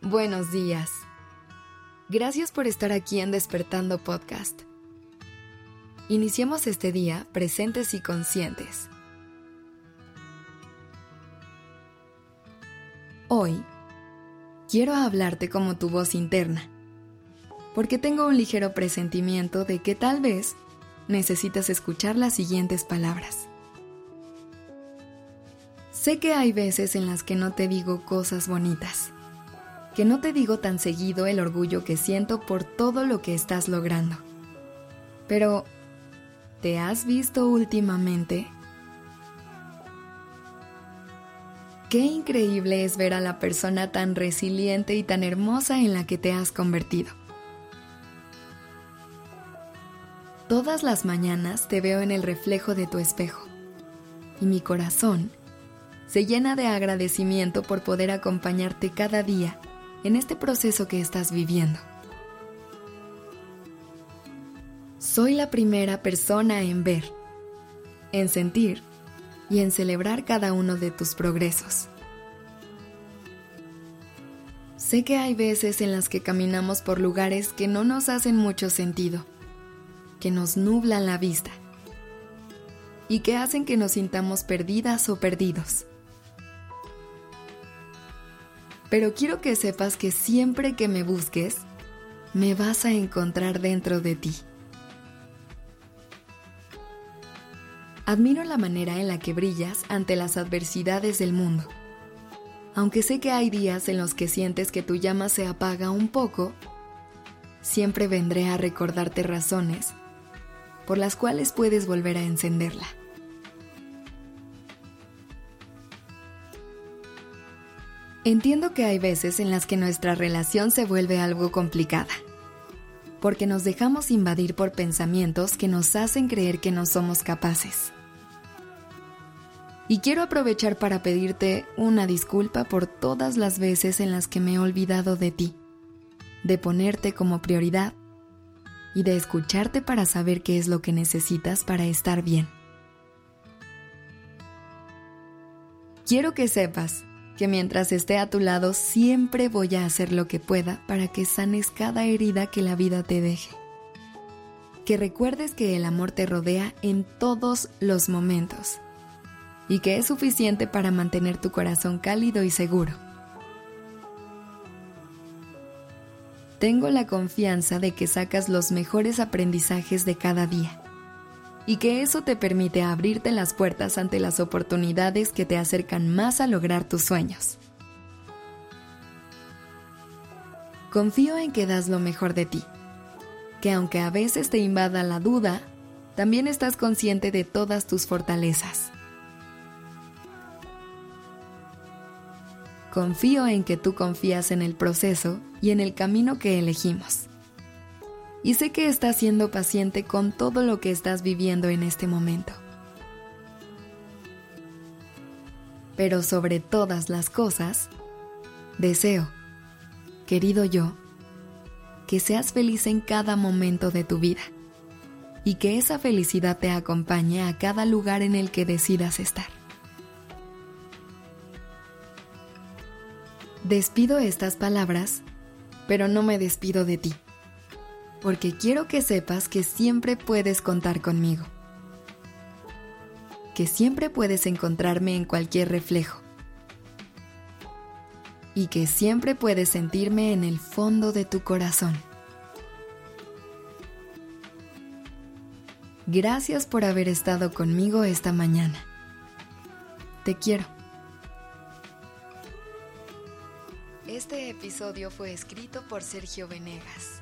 Buenos días. Gracias por estar aquí en Despertando Podcast. Iniciemos este día presentes y conscientes. Hoy quiero hablarte como tu voz interna, porque tengo un ligero presentimiento de que tal vez necesitas escuchar las siguientes palabras. Sé que hay veces en las que no te digo cosas bonitas que no te digo tan seguido el orgullo que siento por todo lo que estás logrando. Pero, ¿te has visto últimamente? Qué increíble es ver a la persona tan resiliente y tan hermosa en la que te has convertido. Todas las mañanas te veo en el reflejo de tu espejo y mi corazón se llena de agradecimiento por poder acompañarte cada día en este proceso que estás viviendo. Soy la primera persona en ver, en sentir y en celebrar cada uno de tus progresos. Sé que hay veces en las que caminamos por lugares que no nos hacen mucho sentido, que nos nublan la vista y que hacen que nos sintamos perdidas o perdidos pero quiero que sepas que siempre que me busques, me vas a encontrar dentro de ti. Admiro la manera en la que brillas ante las adversidades del mundo. Aunque sé que hay días en los que sientes que tu llama se apaga un poco, siempre vendré a recordarte razones por las cuales puedes volver a encenderla. Entiendo que hay veces en las que nuestra relación se vuelve algo complicada, porque nos dejamos invadir por pensamientos que nos hacen creer que no somos capaces. Y quiero aprovechar para pedirte una disculpa por todas las veces en las que me he olvidado de ti, de ponerte como prioridad y de escucharte para saber qué es lo que necesitas para estar bien. Quiero que sepas que mientras esté a tu lado siempre voy a hacer lo que pueda para que sanes cada herida que la vida te deje. Que recuerdes que el amor te rodea en todos los momentos y que es suficiente para mantener tu corazón cálido y seguro. Tengo la confianza de que sacas los mejores aprendizajes de cada día y que eso te permite abrirte las puertas ante las oportunidades que te acercan más a lograr tus sueños. Confío en que das lo mejor de ti, que aunque a veces te invada la duda, también estás consciente de todas tus fortalezas. Confío en que tú confías en el proceso y en el camino que elegimos y sé que estás siendo paciente con todo lo que estás viviendo en este momento. Pero sobre todas las cosas, deseo, querido yo, que seas feliz en cada momento de tu vida y que esa felicidad te acompañe a cada lugar en el que decidas estar. Despido estas palabras, pero no me despido de ti porque quiero que sepas que siempre puedes contar conmigo, que siempre puedes encontrarme en cualquier reflejo y que siempre puedes sentirme en el fondo de tu corazón. Gracias por haber estado conmigo esta mañana. Te quiero. Este episodio fue escrito por Sergio Venegas.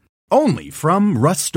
Only from Rust